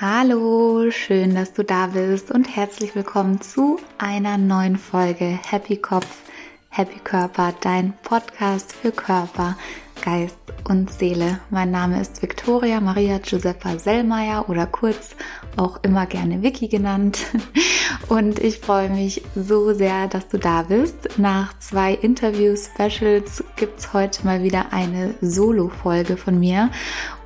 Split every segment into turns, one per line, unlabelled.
Hallo, schön, dass du da bist und herzlich willkommen zu einer neuen Folge Happy Kopf, Happy Körper, dein Podcast für Körper, Geist und Seele. Mein Name ist Victoria Maria Giuseppa Sellmeier oder kurz auch immer gerne Vicky genannt. Und ich freue mich so sehr, dass du da bist. Nach zwei Interview-Specials gibt es heute mal wieder eine Solo-Folge von mir.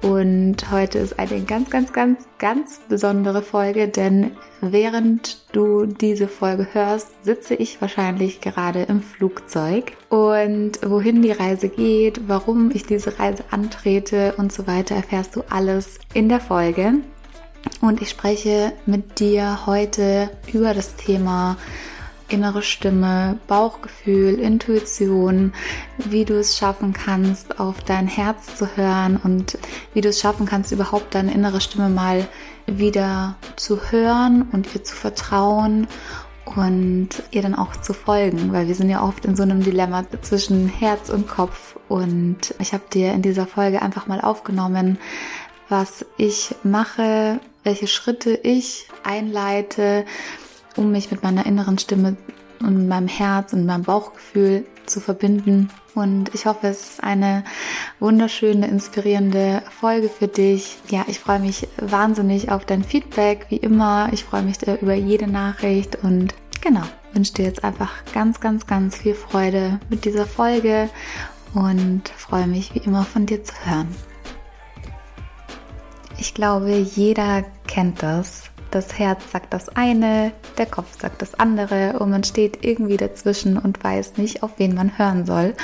Und heute ist eine ganz, ganz, ganz, ganz besondere Folge, denn während du diese Folge hörst, sitze ich wahrscheinlich gerade im Flugzeug. Und wohin die Reise geht, warum ich diese Reise antrete und so weiter, erfährst du alles in der Folge. Und ich spreche mit dir heute über das Thema innere Stimme, Bauchgefühl, Intuition, wie du es schaffen kannst, auf dein Herz zu hören und wie du es schaffen kannst, überhaupt deine innere Stimme mal wieder zu hören und ihr zu vertrauen und ihr dann auch zu folgen, weil wir sind ja oft in so einem Dilemma zwischen Herz und Kopf. Und ich habe dir in dieser Folge einfach mal aufgenommen, was ich mache, welche Schritte ich einleite, um mich mit meiner inneren Stimme und meinem Herz und meinem Bauchgefühl zu verbinden. Und ich hoffe, es ist eine wunderschöne, inspirierende Folge für dich. Ja, ich freue mich wahnsinnig auf dein Feedback, wie immer. Ich freue mich über jede Nachricht und genau, wünsche dir jetzt einfach ganz, ganz, ganz viel Freude mit dieser Folge und freue mich wie immer von dir zu hören. Ich glaube, jeder kennt das. Das Herz sagt das eine, der Kopf sagt das andere und man steht irgendwie dazwischen und weiß nicht, auf wen man hören soll.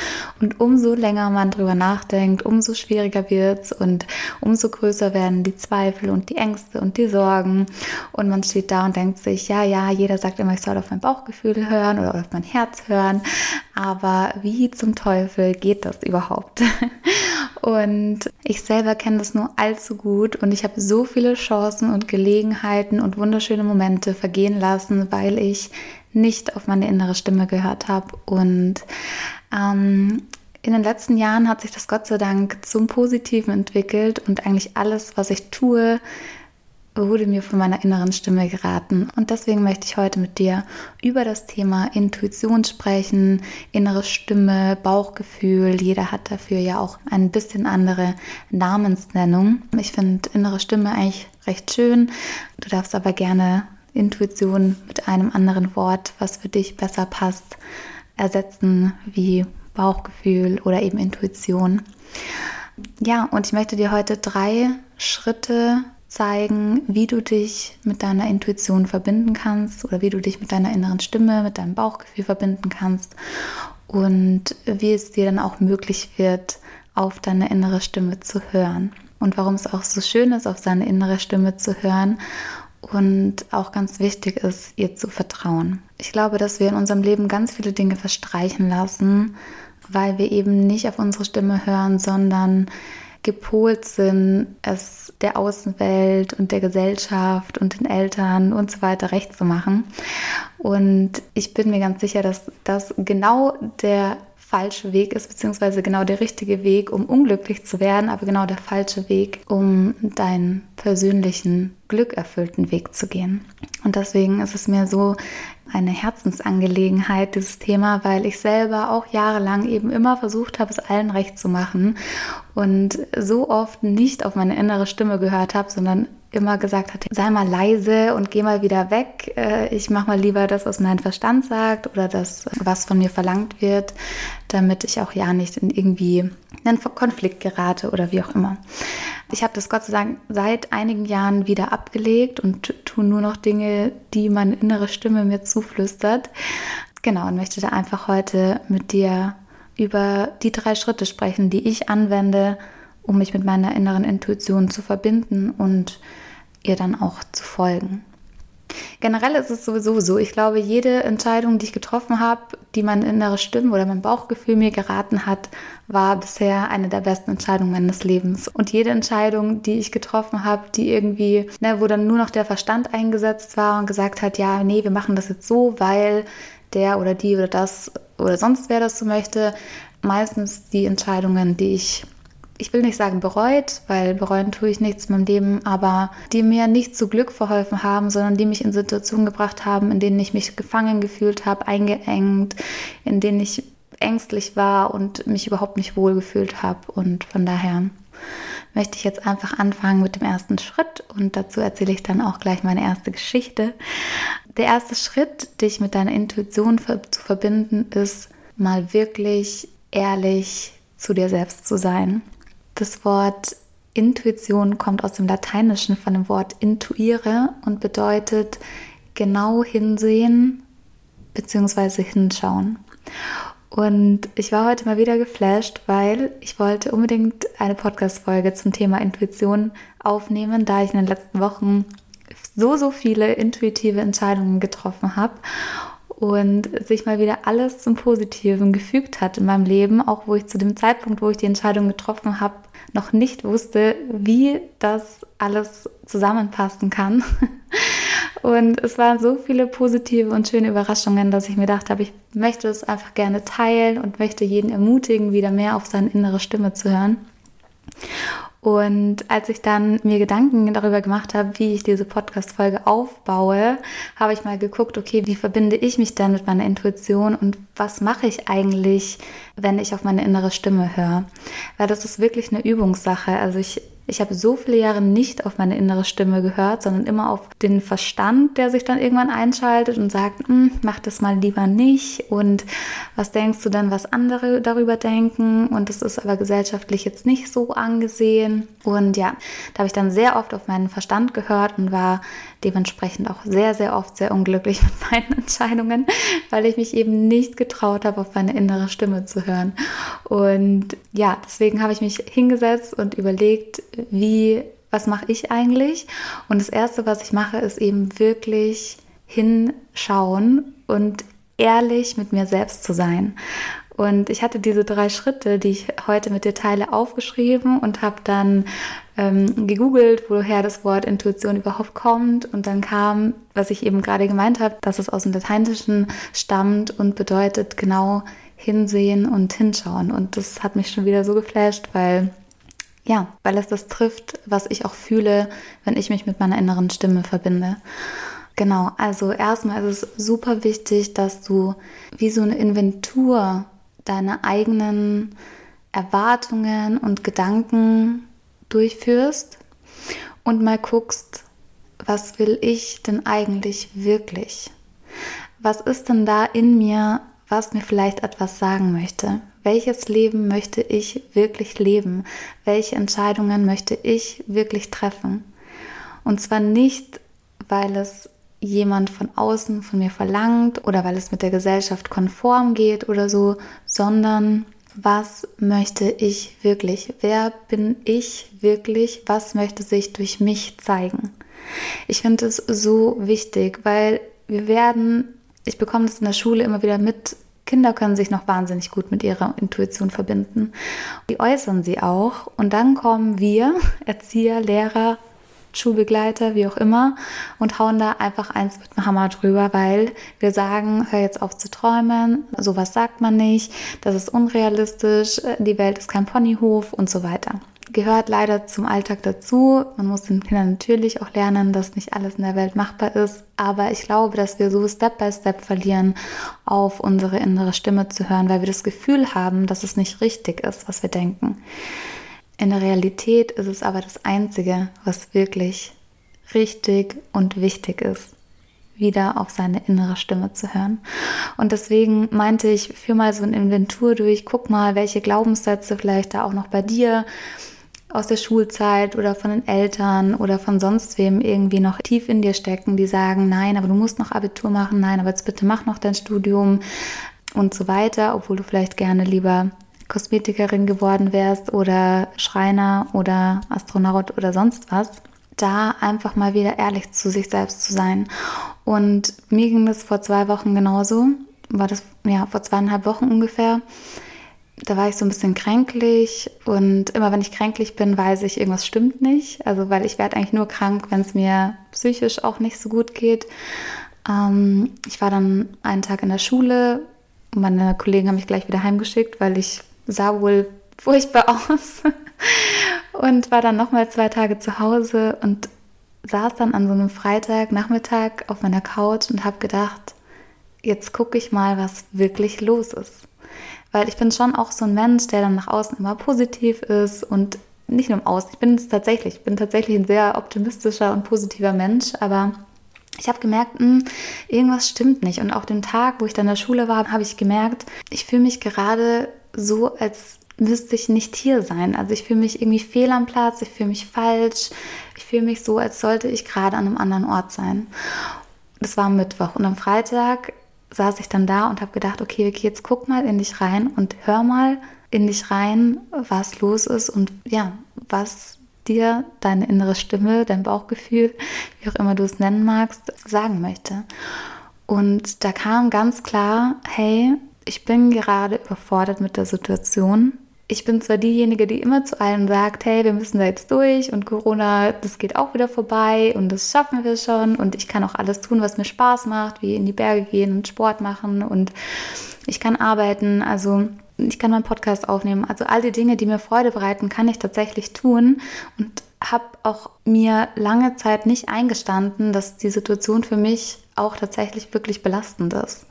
Und umso länger man drüber nachdenkt, umso schwieriger wird's und umso größer werden die Zweifel und die Ängste und die Sorgen. Und man steht da und denkt sich, ja, ja, jeder sagt immer, ich soll auf mein Bauchgefühl hören oder auf mein Herz hören. Aber wie zum Teufel geht das überhaupt? Und ich selber kenne das nur allzu gut und ich habe so viele Chancen und Gelegenheiten und wunderschöne Momente vergehen lassen, weil ich nicht auf meine innere Stimme gehört habe. Und ähm, in den letzten Jahren hat sich das Gott sei Dank zum Positiven entwickelt und eigentlich alles, was ich tue, wurde mir von meiner inneren Stimme geraten. Und deswegen möchte ich heute mit dir über das Thema Intuition sprechen, innere Stimme, Bauchgefühl. Jeder hat dafür ja auch ein bisschen andere Namensnennung. Ich finde innere Stimme eigentlich recht schön. Du darfst aber gerne Intuition mit einem anderen Wort, was für dich besser passt, ersetzen, wie Bauchgefühl oder eben Intuition. Ja, und ich möchte dir heute drei Schritte zeigen, wie du dich mit deiner Intuition verbinden kannst oder wie du dich mit deiner inneren Stimme, mit deinem Bauchgefühl verbinden kannst und wie es dir dann auch möglich wird, auf deine innere Stimme zu hören. Und warum es auch so schön ist, auf seine innere Stimme zu hören und auch ganz wichtig ist, ihr zu vertrauen. Ich glaube, dass wir in unserem Leben ganz viele Dinge verstreichen lassen, weil wir eben nicht auf unsere Stimme hören, sondern gepolt sind, es der Außenwelt und der Gesellschaft und den Eltern und so weiter recht zu machen. Und ich bin mir ganz sicher, dass das genau der falsche Weg ist, beziehungsweise genau der richtige Weg, um unglücklich zu werden, aber genau der falsche Weg, um deinen persönlichen, glückerfüllten Weg zu gehen. Und deswegen ist es mir so eine Herzensangelegenheit, dieses Thema, weil ich selber auch jahrelang eben immer versucht habe, es allen recht zu machen und so oft nicht auf meine innere Stimme gehört habe, sondern immer gesagt hat, sei mal leise und geh mal wieder weg. Äh, ich mache mal lieber das, was mein Verstand sagt oder das, was von mir verlangt wird, damit ich auch ja nicht in irgendwie einen Konflikt gerate oder wie auch immer. Ich habe das Gott sei Dank seit einigen Jahren wieder abgelegt und tue nur noch Dinge, die meine innere Stimme mir zuflüstert. Genau, und möchte da einfach heute mit dir über die drei Schritte sprechen, die ich anwende, um mich mit meiner inneren Intuition zu verbinden und ihr dann auch zu folgen. Generell ist es sowieso so, ich glaube, jede Entscheidung, die ich getroffen habe, die meine innere Stimme oder mein Bauchgefühl mir geraten hat, war bisher eine der besten Entscheidungen meines Lebens. Und jede Entscheidung, die ich getroffen habe, die irgendwie, ne, wo dann nur noch der Verstand eingesetzt war und gesagt hat, ja, nee, wir machen das jetzt so, weil der oder die oder das oder sonst wer das so möchte, meistens die Entscheidungen, die ich ich will nicht sagen bereut, weil bereuen tue ich nichts in meinem Leben, aber die mir nicht zu Glück verholfen haben, sondern die mich in Situationen gebracht haben, in denen ich mich gefangen gefühlt habe, eingeengt, in denen ich ängstlich war und mich überhaupt nicht wohl gefühlt habe. Und von daher möchte ich jetzt einfach anfangen mit dem ersten Schritt und dazu erzähle ich dann auch gleich meine erste Geschichte. Der erste Schritt, dich mit deiner Intuition zu verbinden, ist mal wirklich ehrlich zu dir selbst zu sein. Das Wort Intuition kommt aus dem Lateinischen von dem Wort intuire und bedeutet genau hinsehen bzw. hinschauen. Und ich war heute mal wieder geflasht, weil ich wollte unbedingt eine Podcast-Folge zum Thema Intuition aufnehmen, da ich in den letzten Wochen so, so viele intuitive Entscheidungen getroffen habe und sich mal wieder alles zum Positiven gefügt hat in meinem Leben, auch wo ich zu dem Zeitpunkt, wo ich die Entscheidung getroffen habe, noch nicht wusste, wie das alles zusammenpassen kann. Und es waren so viele positive und schöne Überraschungen, dass ich mir gedacht habe, ich möchte es einfach gerne teilen und möchte jeden ermutigen, wieder mehr auf seine innere Stimme zu hören. Und als ich dann mir Gedanken darüber gemacht habe, wie ich diese Podcast-Folge aufbaue, habe ich mal geguckt, okay, wie verbinde ich mich denn mit meiner Intuition und was mache ich eigentlich, wenn ich auf meine innere Stimme höre? Weil das ist wirklich eine Übungssache. Also ich ich habe so viele Jahre nicht auf meine innere Stimme gehört, sondern immer auf den Verstand, der sich dann irgendwann einschaltet und sagt, hm, mach das mal lieber nicht. Und was denkst du dann, was andere darüber denken? Und das ist aber gesellschaftlich jetzt nicht so angesehen. Und ja, da habe ich dann sehr oft auf meinen Verstand gehört und war dementsprechend auch sehr, sehr oft sehr unglücklich mit meinen Entscheidungen, weil ich mich eben nicht getraut habe, auf meine innere Stimme zu hören. Und ja, deswegen habe ich mich hingesetzt und überlegt, wie, was mache ich eigentlich? Und das Erste, was ich mache, ist eben wirklich hinschauen und ehrlich mit mir selbst zu sein. Und ich hatte diese drei Schritte, die ich heute mit dir teile, aufgeschrieben und habe dann ähm, gegoogelt, woher das Wort Intuition überhaupt kommt. Und dann kam, was ich eben gerade gemeint habe, dass es aus dem Lateinischen stammt und bedeutet genau hinsehen und hinschauen. Und das hat mich schon wieder so geflasht, weil ja, weil es das trifft, was ich auch fühle, wenn ich mich mit meiner inneren Stimme verbinde. Genau, also erstmal ist es super wichtig, dass du wie so eine Inventur deiner eigenen Erwartungen und Gedanken durchführst und mal guckst, was will ich denn eigentlich wirklich? Was ist denn da in mir, was mir vielleicht etwas sagen möchte? welches Leben möchte ich wirklich leben? Welche Entscheidungen möchte ich wirklich treffen? Und zwar nicht, weil es jemand von außen von mir verlangt oder weil es mit der Gesellschaft konform geht oder so, sondern was möchte ich wirklich? Wer bin ich wirklich? Was möchte sich durch mich zeigen? Ich finde es so wichtig, weil wir werden, ich bekomme das in der Schule immer wieder mit, Kinder können sich noch wahnsinnig gut mit ihrer Intuition verbinden. Die äußern sie auch. Und dann kommen wir, Erzieher, Lehrer, Schulbegleiter, wie auch immer, und hauen da einfach eins mit dem Hammer drüber, weil wir sagen, hör jetzt auf zu träumen, sowas sagt man nicht, das ist unrealistisch, die Welt ist kein Ponyhof und so weiter gehört leider zum Alltag dazu. Man muss den Kindern natürlich auch lernen, dass nicht alles in der Welt machbar ist. Aber ich glaube, dass wir so Step by Step verlieren, auf unsere innere Stimme zu hören, weil wir das Gefühl haben, dass es nicht richtig ist, was wir denken. In der Realität ist es aber das Einzige, was wirklich richtig und wichtig ist wieder auf seine innere Stimme zu hören. Und deswegen meinte ich, führ mal so ein Inventur durch, guck mal, welche Glaubenssätze vielleicht da auch noch bei dir aus der Schulzeit oder von den Eltern oder von sonst wem irgendwie noch tief in dir stecken, die sagen, nein, aber du musst noch Abitur machen, nein, aber jetzt bitte mach noch dein Studium und so weiter, obwohl du vielleicht gerne lieber Kosmetikerin geworden wärst oder Schreiner oder Astronaut oder sonst was. Da einfach mal wieder ehrlich zu sich selbst zu sein. Und mir ging das vor zwei Wochen genauso. War das ja vor zweieinhalb Wochen ungefähr da war ich so ein bisschen kränklich und immer wenn ich kränklich bin, weiß ich, irgendwas stimmt nicht. Also weil ich werde eigentlich nur krank, wenn es mir psychisch auch nicht so gut geht. Ähm, ich war dann einen Tag in der Schule. Meine Kollegen haben mich gleich wieder heimgeschickt, weil ich sah wohl furchtbar aus und war dann nochmal zwei Tage zu Hause und saß dann an so einem Freitagnachmittag auf meiner Couch und habe gedacht, jetzt gucke ich mal, was wirklich los ist. Weil ich bin schon auch so ein Mensch, der dann nach außen immer positiv ist und nicht nur im Außen. Ich bin es tatsächlich, ich bin tatsächlich ein sehr optimistischer und positiver Mensch, aber ich habe gemerkt, mh, hm, irgendwas stimmt nicht. Und auch den Tag, wo ich dann in der Schule war, habe ich gemerkt, ich fühle mich gerade so, als müsste ich nicht hier sein. Also ich fühle mich irgendwie fehl am Platz, ich fühle mich falsch, ich fühle mich so, als sollte ich gerade an einem anderen Ort sein. Das war am Mittwoch und am Freitag saß ich dann da und habe gedacht, okay, Vicky, jetzt guck mal in dich rein und hör mal in dich rein, was los ist und ja, was dir deine innere Stimme, dein Bauchgefühl, wie auch immer du es nennen magst, sagen möchte. Und da kam ganz klar, hey, ich bin gerade überfordert mit der Situation ich bin zwar diejenige, die immer zu allen sagt, hey, wir müssen da jetzt durch und Corona, das geht auch wieder vorbei und das schaffen wir schon und ich kann auch alles tun, was mir Spaß macht, wie in die Berge gehen und Sport machen und ich kann arbeiten, also ich kann meinen Podcast aufnehmen. Also all die Dinge, die mir Freude bereiten, kann ich tatsächlich tun und habe auch mir lange Zeit nicht eingestanden, dass die Situation für mich auch tatsächlich wirklich belastend ist.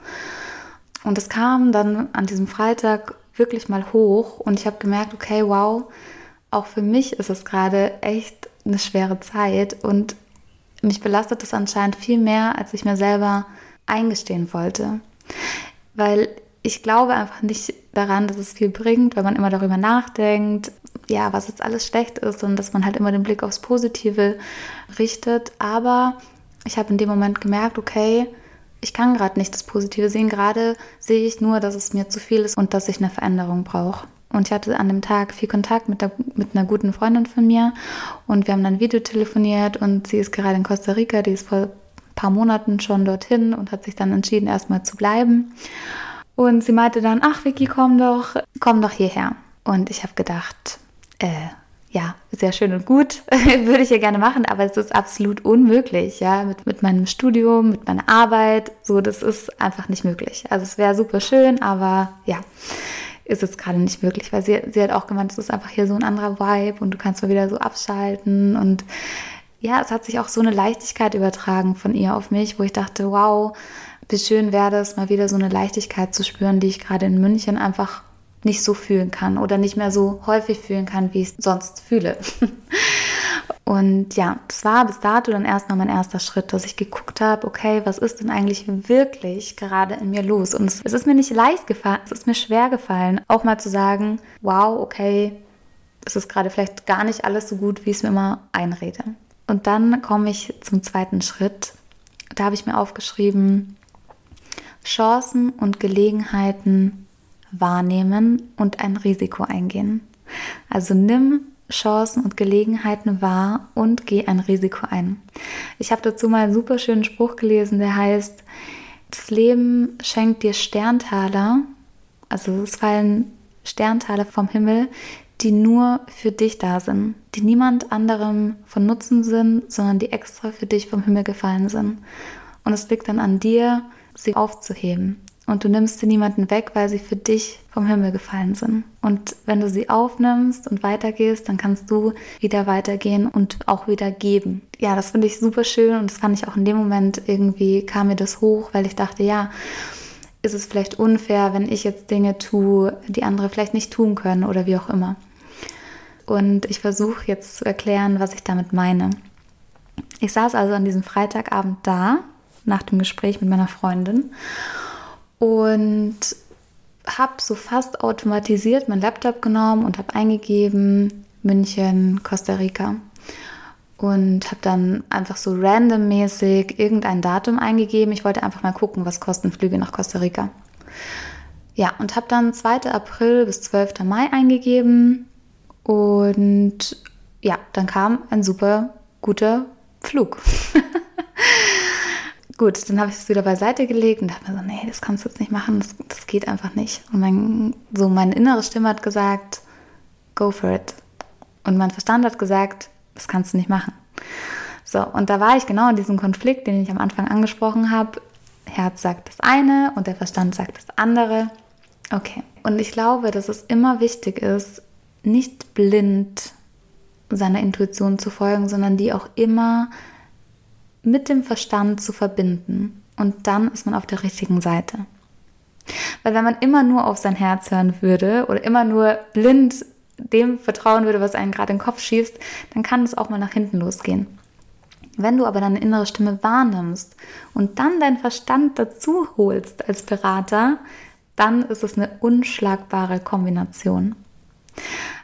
Und es kam dann an diesem Freitag wirklich mal hoch und ich habe gemerkt, okay, wow, auch für mich ist es gerade echt eine schwere Zeit und mich belastet es anscheinend viel mehr, als ich mir selber eingestehen wollte. Weil ich glaube einfach nicht daran, dass es viel bringt, weil man immer darüber nachdenkt, ja, was jetzt alles schlecht ist und dass man halt immer den Blick aufs Positive richtet. Aber ich habe in dem Moment gemerkt, okay, ich kann gerade nicht das Positive sehen. Gerade sehe ich nur, dass es mir zu viel ist und dass ich eine Veränderung brauche. Und ich hatte an dem Tag viel Kontakt mit, der, mit einer guten Freundin von mir und wir haben dann Video telefoniert und sie ist gerade in Costa Rica, die ist vor ein paar Monaten schon dorthin und hat sich dann entschieden, erstmal zu bleiben. Und sie meinte dann, ach Vicky, komm doch, komm doch hierher. Und ich habe gedacht, äh, sehr schön und gut, würde ich ja gerne machen, aber es ist absolut unmöglich, ja, mit, mit meinem Studium, mit meiner Arbeit, so, das ist einfach nicht möglich. Also es wäre super schön, aber ja, ist es gerade nicht möglich, weil sie, sie hat auch gemeint, es ist einfach hier so ein anderer Vibe und du kannst mal wieder so abschalten und ja, es hat sich auch so eine Leichtigkeit übertragen von ihr auf mich, wo ich dachte, wow, wie schön wäre es, mal wieder so eine Leichtigkeit zu spüren, die ich gerade in München einfach nicht so fühlen kann oder nicht mehr so häufig fühlen kann, wie ich es sonst fühle. Und ja, das war bis dato dann erstmal mein erster Schritt, dass ich geguckt habe, okay, was ist denn eigentlich wirklich gerade in mir los? Und es, es ist mir nicht leicht gefallen, es ist mir schwer gefallen, auch mal zu sagen, wow, okay, es ist gerade vielleicht gar nicht alles so gut, wie ich es mir immer einrede. Und dann komme ich zum zweiten Schritt. Da habe ich mir aufgeschrieben, Chancen und Gelegenheiten wahrnehmen und ein Risiko eingehen. Also nimm Chancen und Gelegenheiten wahr und geh ein Risiko ein. Ich habe dazu mal einen super schönen Spruch gelesen, der heißt, das Leben schenkt dir Sterntaler, also es fallen Sterntaler vom Himmel, die nur für dich da sind, die niemand anderem von Nutzen sind, sondern die extra für dich vom Himmel gefallen sind. Und es liegt dann an dir, sie aufzuheben und du nimmst sie niemanden weg, weil sie für dich vom Himmel gefallen sind. Und wenn du sie aufnimmst und weitergehst, dann kannst du wieder weitergehen und auch wieder geben. Ja, das finde ich super schön und das fand ich auch in dem Moment irgendwie kam mir das hoch, weil ich dachte, ja, ist es vielleicht unfair, wenn ich jetzt Dinge tue, die andere vielleicht nicht tun können oder wie auch immer. Und ich versuche jetzt zu erklären, was ich damit meine. Ich saß also an diesem Freitagabend da, nach dem Gespräch mit meiner Freundin und habe so fast automatisiert meinen Laptop genommen und habe eingegeben München, Costa Rica. Und habe dann einfach so randommäßig irgendein Datum eingegeben. Ich wollte einfach mal gucken, was kosten Flüge nach Costa Rica. Ja, und habe dann 2. April bis 12. Mai eingegeben. Und ja, dann kam ein super guter Flug. Gut, dann habe ich es wieder beiseite gelegt und dachte mir so, nee, das kannst du jetzt nicht machen, das, das geht einfach nicht. Und mein, so meine innere Stimme hat gesagt, go for it. Und mein Verstand hat gesagt, das kannst du nicht machen. So, und da war ich genau in diesem Konflikt, den ich am Anfang angesprochen habe. Herz sagt das eine und der Verstand sagt das andere. Okay. Und ich glaube, dass es immer wichtig ist, nicht blind seiner Intuition zu folgen, sondern die auch immer mit dem Verstand zu verbinden. Und dann ist man auf der richtigen Seite. Weil wenn man immer nur auf sein Herz hören würde oder immer nur blind dem vertrauen würde, was einen gerade in den Kopf schießt, dann kann es auch mal nach hinten losgehen. Wenn du aber deine innere Stimme wahrnimmst und dann deinen Verstand dazu holst als Berater, dann ist es eine unschlagbare Kombination.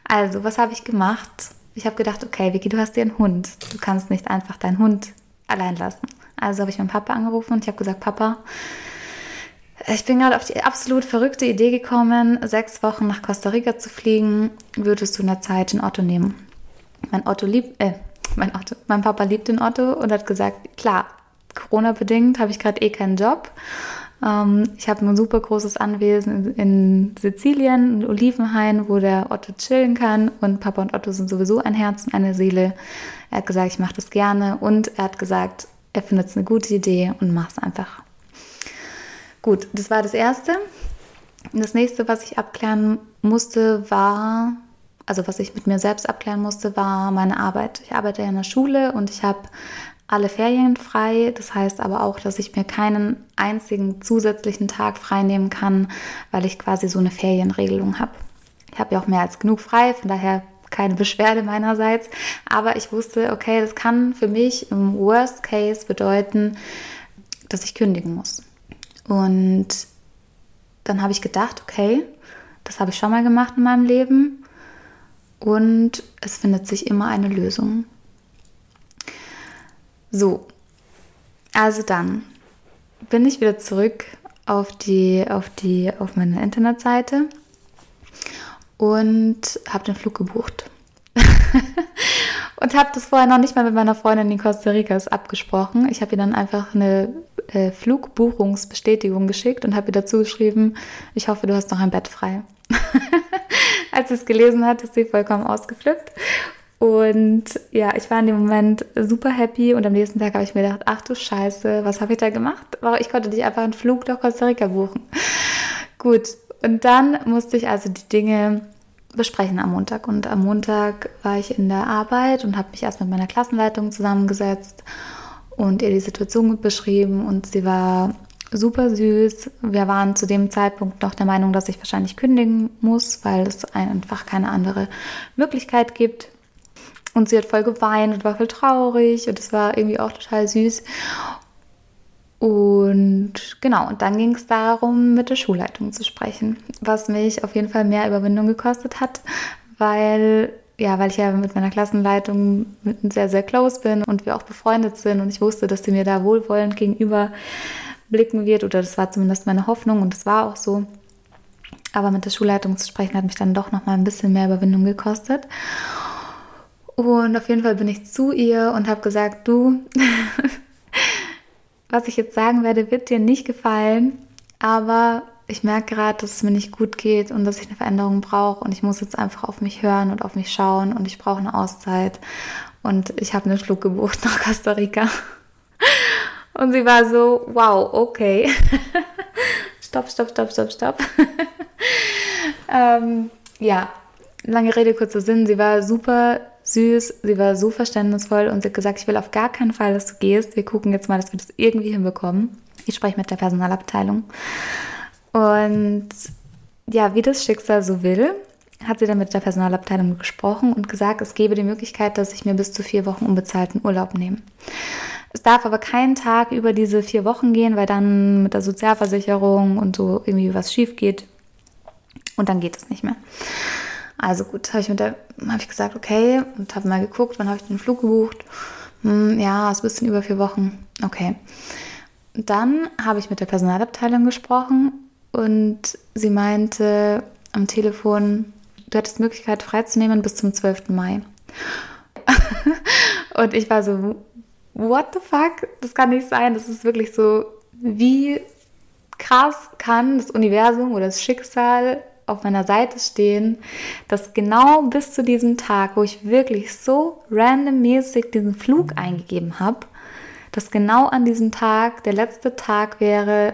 Also, was habe ich gemacht? Ich habe gedacht, okay, Vicky, du hast dir einen Hund. Du kannst nicht einfach deinen Hund allein lassen. Also habe ich meinen Papa angerufen und ich habe gesagt, Papa, ich bin gerade auf die absolut verrückte Idee gekommen, sechs Wochen nach Costa Rica zu fliegen. Würdest du in der Zeit den Otto nehmen? Mein Otto liebt, äh, mein Otto, mein Papa liebt den Otto und hat gesagt, klar, Corona-bedingt habe ich gerade eh keinen Job. Ähm, ich habe ein super großes Anwesen in, Sizilien, in Olivenhain, wo der Otto chillen kann. Und Papa und Otto sind sowieso ein Herz und eine Seele. Er hat gesagt, ich mache das gerne. Und er hat gesagt, er findet es eine gute Idee und macht es einfach. Gut, das war das Erste. Das nächste, was ich abklären musste, war, also was ich mit mir selbst abklären musste, war meine Arbeit. Ich arbeite ja in der Schule und ich habe alle Ferien frei. Das heißt aber auch, dass ich mir keinen einzigen zusätzlichen Tag frei nehmen kann, weil ich quasi so eine Ferienregelung habe. Ich habe ja auch mehr als genug frei, von daher keine Beschwerde meinerseits. Aber ich wusste, okay, das kann für mich im Worst Case bedeuten, dass ich kündigen muss. Und dann habe ich gedacht, okay, das habe ich schon mal gemacht in meinem Leben und es findet sich immer eine Lösung. So, also dann bin ich wieder zurück auf die, auf die, auf meine Internetseite und habe den Flug gebucht. und habe das vorher noch nicht mal mit meiner Freundin in Costa Ricas abgesprochen. Ich habe ihr dann einfach eine äh, Flugbuchungsbestätigung geschickt und habe ihr dazu geschrieben, ich hoffe, du hast noch ein Bett frei. Als sie es gelesen hat, ist sie vollkommen ausgeflippt. Und ja, ich war in dem Moment super happy und am nächsten Tag habe ich mir gedacht, ach du Scheiße, was habe ich da gemacht? Ich konnte nicht einfach einen Flug nach Costa Rica buchen. Gut, und dann musste ich also die Dinge besprechen am Montag. Und am Montag war ich in der Arbeit und habe mich erst mit meiner Klassenleitung zusammengesetzt und ihr die Situation beschrieben. Und sie war super süß. Wir waren zu dem Zeitpunkt noch der Meinung, dass ich wahrscheinlich kündigen muss, weil es einfach keine andere Möglichkeit gibt. Und sie hat voll geweint und war voll traurig und es war irgendwie auch total süß. Und genau, und dann ging es darum, mit der Schulleitung zu sprechen, was mich auf jeden Fall mehr Überwindung gekostet hat, weil ja, weil ich ja mit meiner Klassenleitung sehr, sehr close bin und wir auch befreundet sind und ich wusste, dass sie mir da wohlwollend gegenüber blicken wird oder das war zumindest meine Hoffnung und es war auch so. Aber mit der Schulleitung zu sprechen hat mich dann doch noch mal ein bisschen mehr Überwindung gekostet. Und auf jeden Fall bin ich zu ihr und habe gesagt, du, was ich jetzt sagen werde, wird dir nicht gefallen, aber ich merke gerade, dass es mir nicht gut geht und dass ich eine Veränderung brauche und ich muss jetzt einfach auf mich hören und auf mich schauen und ich brauche eine Auszeit und ich habe einen Flug gebucht nach Costa Rica. Und sie war so, wow, okay. stopp, stopp, stopp, stopp, stopp. ähm, ja, lange Rede, kurzer Sinn. Sie war super süß, sie war so verständnisvoll und sie hat gesagt, ich will auf gar keinen Fall, dass du gehst. Wir gucken jetzt mal, dass wir das irgendwie hinbekommen. Ich spreche mit der Personalabteilung. Und ja, wie das Schicksal so will, hat sie dann mit der Personalabteilung gesprochen und gesagt, es gebe die Möglichkeit, dass ich mir bis zu vier Wochen unbezahlten Urlaub nehme. Es darf aber keinen Tag über diese vier Wochen gehen, weil dann mit der Sozialversicherung und so irgendwie was schief geht. Und dann geht es nicht mehr. Also gut, habe ich mit der, habe ich gesagt, okay, und habe mal geguckt, wann habe ich den Flug gebucht. Hm, ja, es ist ein bisschen über vier Wochen. Okay. Dann habe ich mit der Personalabteilung gesprochen und sie meinte am Telefon, du hättest Möglichkeit freizunehmen bis zum 12. Mai. und ich war so, what the fuck? Das kann nicht sein. Das ist wirklich so, wie krass kann das Universum oder das Schicksal auf meiner Seite stehen, dass genau bis zu diesem Tag, wo ich wirklich so randommäßig diesen Flug eingegeben habe, dass genau an diesem Tag der letzte Tag wäre,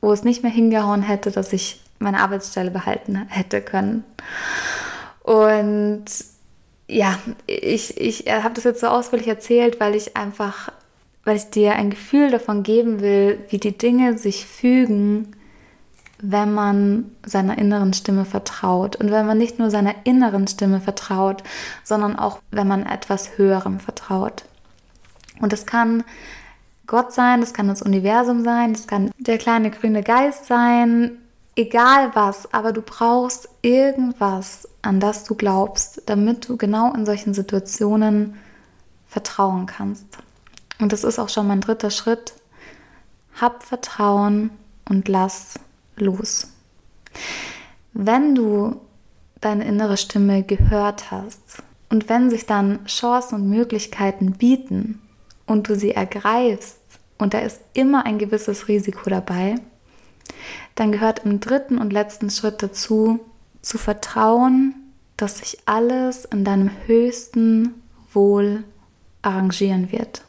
wo es nicht mehr hingehauen hätte, dass ich meine Arbeitsstelle behalten hätte können. Und ja, ich, ich habe das jetzt so ausführlich erzählt, weil ich einfach, weil ich dir ein Gefühl davon geben will, wie die Dinge sich fügen, wenn man seiner inneren Stimme vertraut. Und wenn man nicht nur seiner inneren Stimme vertraut, sondern auch, wenn man etwas Höherem vertraut. Und das kann Gott sein, das kann das Universum sein, das kann der kleine grüne Geist sein, egal was, aber du brauchst irgendwas, an das du glaubst, damit du genau in solchen Situationen vertrauen kannst. Und das ist auch schon mein dritter Schritt. Hab Vertrauen und lass los. Wenn du deine innere Stimme gehört hast und wenn sich dann Chancen und Möglichkeiten bieten und du sie ergreifst und da ist immer ein gewisses Risiko dabei, dann gehört im dritten und letzten Schritt dazu, zu vertrauen, dass sich alles in deinem höchsten Wohl arrangieren wird.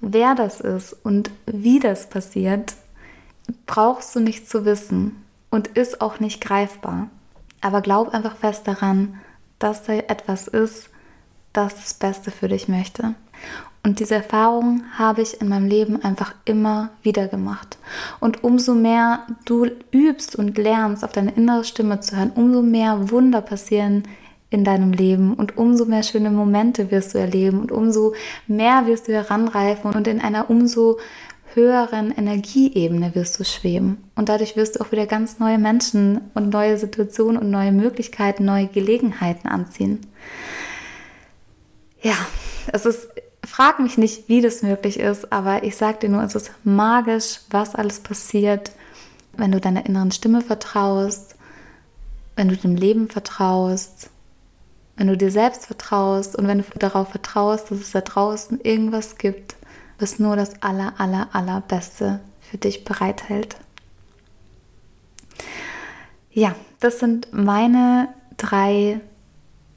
Wer das ist und wie das passiert, brauchst du nicht zu wissen und ist auch nicht greifbar. Aber glaub einfach fest daran, dass da etwas ist, das das Beste für dich möchte. Und diese Erfahrung habe ich in meinem Leben einfach immer wieder gemacht. Und umso mehr du übst und lernst, auf deine innere Stimme zu hören, umso mehr Wunder passieren in deinem Leben und umso mehr schöne Momente wirst du erleben und umso mehr wirst du heranreifen und in einer umso höheren Energieebene wirst du schweben. Und dadurch wirst du auch wieder ganz neue Menschen und neue Situationen und neue Möglichkeiten, neue Gelegenheiten anziehen. Ja, es ist Frag mich nicht, wie das möglich ist, aber ich sage dir nur, es ist magisch, was alles passiert, wenn du deiner inneren Stimme vertraust, wenn du dem Leben vertraust, wenn du dir selbst vertraust und wenn du darauf vertraust, dass es da draußen irgendwas gibt, was nur das aller, aller, allerbeste für dich bereithält. Ja, das sind meine drei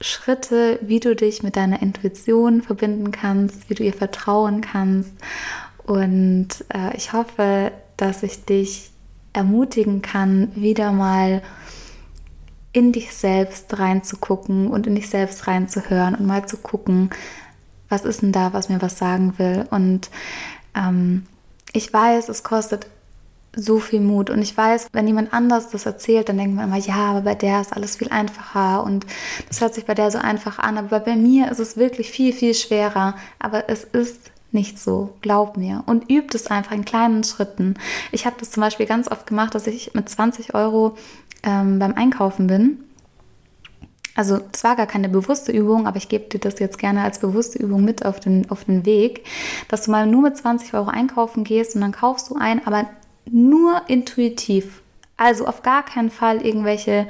Schritte, wie du dich mit deiner Intuition verbinden kannst, wie du ihr vertrauen kannst. Und äh, ich hoffe, dass ich dich ermutigen kann, wieder mal in dich selbst reinzugucken und in dich selbst reinzuhören und mal zu gucken, was ist denn da, was mir was sagen will. Und ähm, ich weiß, es kostet so viel Mut. Und ich weiß, wenn jemand anders das erzählt, dann denkt man immer, ja, aber bei der ist alles viel einfacher und das hört sich bei der so einfach an. Aber bei mir ist es wirklich viel, viel schwerer. Aber es ist nicht so, glaub mir. Und übt es einfach in kleinen Schritten. Ich habe das zum Beispiel ganz oft gemacht, dass ich mit 20 Euro ähm, beim Einkaufen bin. Also es war gar keine bewusste Übung, aber ich gebe dir das jetzt gerne als bewusste Übung mit auf den, auf den Weg, dass du mal nur mit 20 Euro einkaufen gehst und dann kaufst du ein, aber nur intuitiv. Also auf gar keinen Fall irgendwelche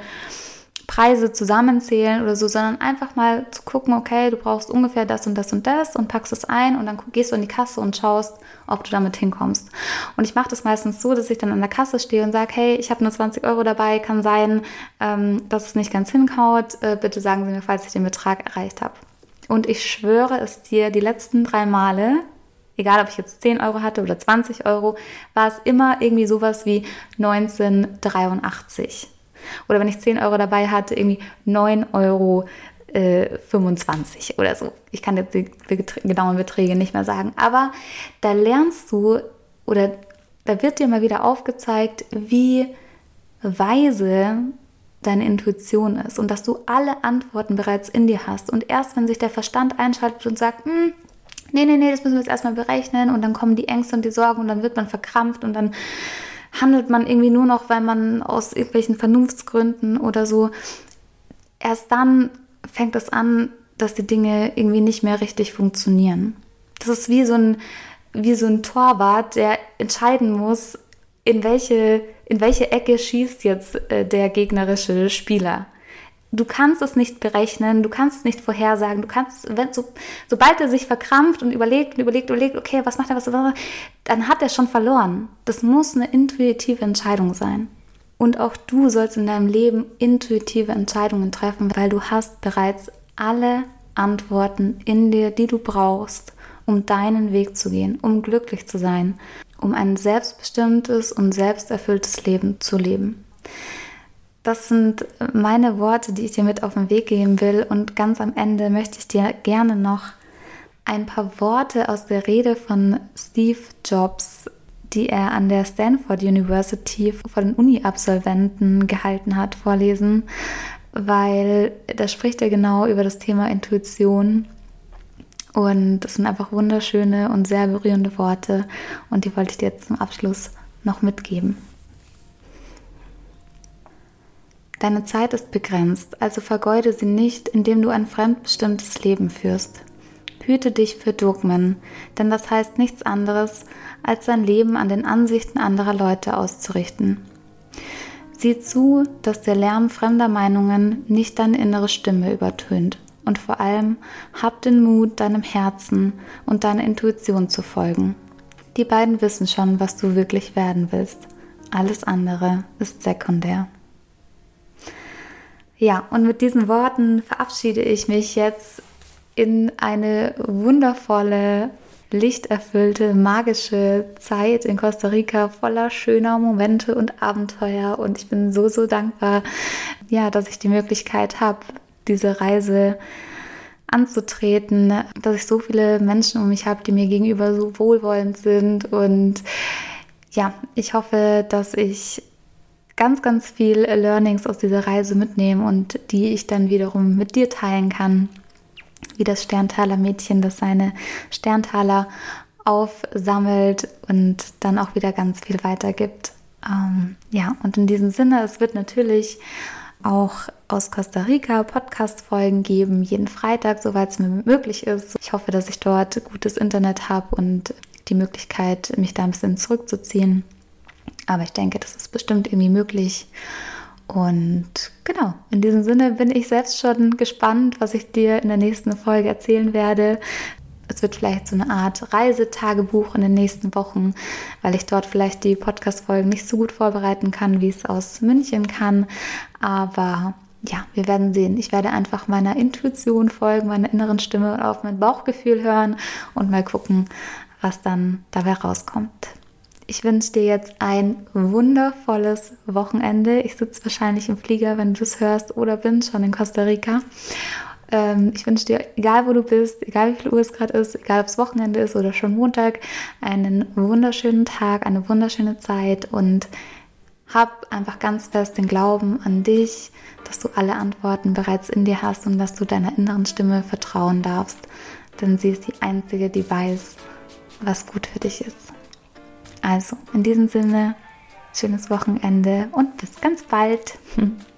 Preise zusammenzählen oder so, sondern einfach mal zu gucken, okay, du brauchst ungefähr das und das und das und packst es ein und dann gehst du in die Kasse und schaust, ob du damit hinkommst. Und ich mache das meistens so, dass ich dann an der Kasse stehe und sage, hey, ich habe nur 20 Euro dabei, kann sein, ähm, dass es nicht ganz hinkaut. Äh, bitte sagen Sie mir, falls ich den Betrag erreicht habe. Und ich schwöre es dir, die letzten drei Male egal ob ich jetzt 10 Euro hatte oder 20 Euro, war es immer irgendwie sowas wie 1983. Oder wenn ich 10 Euro dabei hatte, irgendwie 9,25 Euro äh, 25 oder so. Ich kann jetzt die genauen Beträge nicht mehr sagen. Aber da lernst du oder da wird dir mal wieder aufgezeigt, wie weise deine Intuition ist und dass du alle Antworten bereits in dir hast. Und erst wenn sich der Verstand einschaltet und sagt, hm, nee, nee, nee, das müssen wir jetzt erstmal berechnen und dann kommen die Ängste und die Sorgen und dann wird man verkrampft und dann handelt man irgendwie nur noch, weil man aus irgendwelchen Vernunftsgründen oder so. Erst dann fängt es an, dass die Dinge irgendwie nicht mehr richtig funktionieren. Das ist wie so ein, wie so ein Torwart, der entscheiden muss, in welche, in welche Ecke schießt jetzt äh, der gegnerische Spieler. Du kannst es nicht berechnen, du kannst es nicht vorhersagen, du kannst, wenn, so, sobald er sich verkrampft und überlegt und überlegt, überlegt, okay, was macht er, was, dann hat er schon verloren. Das muss eine intuitive Entscheidung sein. Und auch du sollst in deinem Leben intuitive Entscheidungen treffen, weil du hast bereits alle Antworten in dir, die du brauchst, um deinen Weg zu gehen, um glücklich zu sein, um ein selbstbestimmtes und selbsterfülltes Leben zu leben. Das sind meine Worte, die ich dir mit auf den Weg geben will. Und ganz am Ende möchte ich dir gerne noch ein paar Worte aus der Rede von Steve Jobs, die er an der Stanford University vor den Uni-Absolventen gehalten hat, vorlesen, weil da spricht er genau über das Thema Intuition. Und das sind einfach wunderschöne und sehr berührende Worte und die wollte ich dir jetzt zum Abschluss noch mitgeben. Deine Zeit ist begrenzt, also vergeude sie nicht, indem du ein fremdbestimmtes Leben führst. Hüte dich für Dogmen, denn das heißt nichts anderes, als sein Leben an den Ansichten anderer Leute auszurichten. Sieh zu, dass der Lärm fremder Meinungen nicht deine innere Stimme übertönt. Und vor allem hab den Mut, deinem Herzen und deiner Intuition zu folgen. Die beiden wissen schon, was du wirklich werden willst. Alles andere ist sekundär. Ja, und mit diesen Worten verabschiede ich mich jetzt in eine wundervolle, lichterfüllte, magische Zeit in Costa Rica voller schöner Momente und Abenteuer. Und ich bin so, so dankbar, ja, dass ich die Möglichkeit habe, diese Reise anzutreten, dass ich so viele Menschen um mich habe, die mir gegenüber so wohlwollend sind. Und ja, ich hoffe, dass ich ganz, ganz viel Learnings aus dieser Reise mitnehmen und die ich dann wiederum mit dir teilen kann. Wie das Sterntaler Mädchen, das seine Sterntaler aufsammelt und dann auch wieder ganz viel weitergibt. Ähm, ja, und in diesem Sinne, es wird natürlich auch aus Costa Rica Podcast-Folgen geben, jeden Freitag, soweit es mir möglich ist. Ich hoffe, dass ich dort gutes Internet habe und die Möglichkeit, mich da ein bisschen zurückzuziehen. Aber ich denke, das ist bestimmt irgendwie möglich. Und genau, in diesem Sinne bin ich selbst schon gespannt, was ich dir in der nächsten Folge erzählen werde. Es wird vielleicht so eine Art Reisetagebuch in den nächsten Wochen, weil ich dort vielleicht die Podcast-Folgen nicht so gut vorbereiten kann, wie es aus München kann. Aber ja, wir werden sehen. Ich werde einfach meiner Intuition folgen, meiner inneren Stimme auf mein Bauchgefühl hören und mal gucken, was dann dabei rauskommt. Ich wünsche dir jetzt ein wundervolles Wochenende. Ich sitze wahrscheinlich im Flieger, wenn du es hörst, oder bin schon in Costa Rica. Ähm, ich wünsche dir, egal wo du bist, egal wie viel Uhr es gerade ist, egal ob es Wochenende ist oder schon Montag, einen wunderschönen Tag, eine wunderschöne Zeit und hab einfach ganz fest den Glauben an dich, dass du alle Antworten bereits in dir hast und dass du deiner inneren Stimme vertrauen darfst. Denn sie ist die einzige, die weiß, was gut für dich ist. Also, in diesem Sinne, schönes Wochenende und bis ganz bald.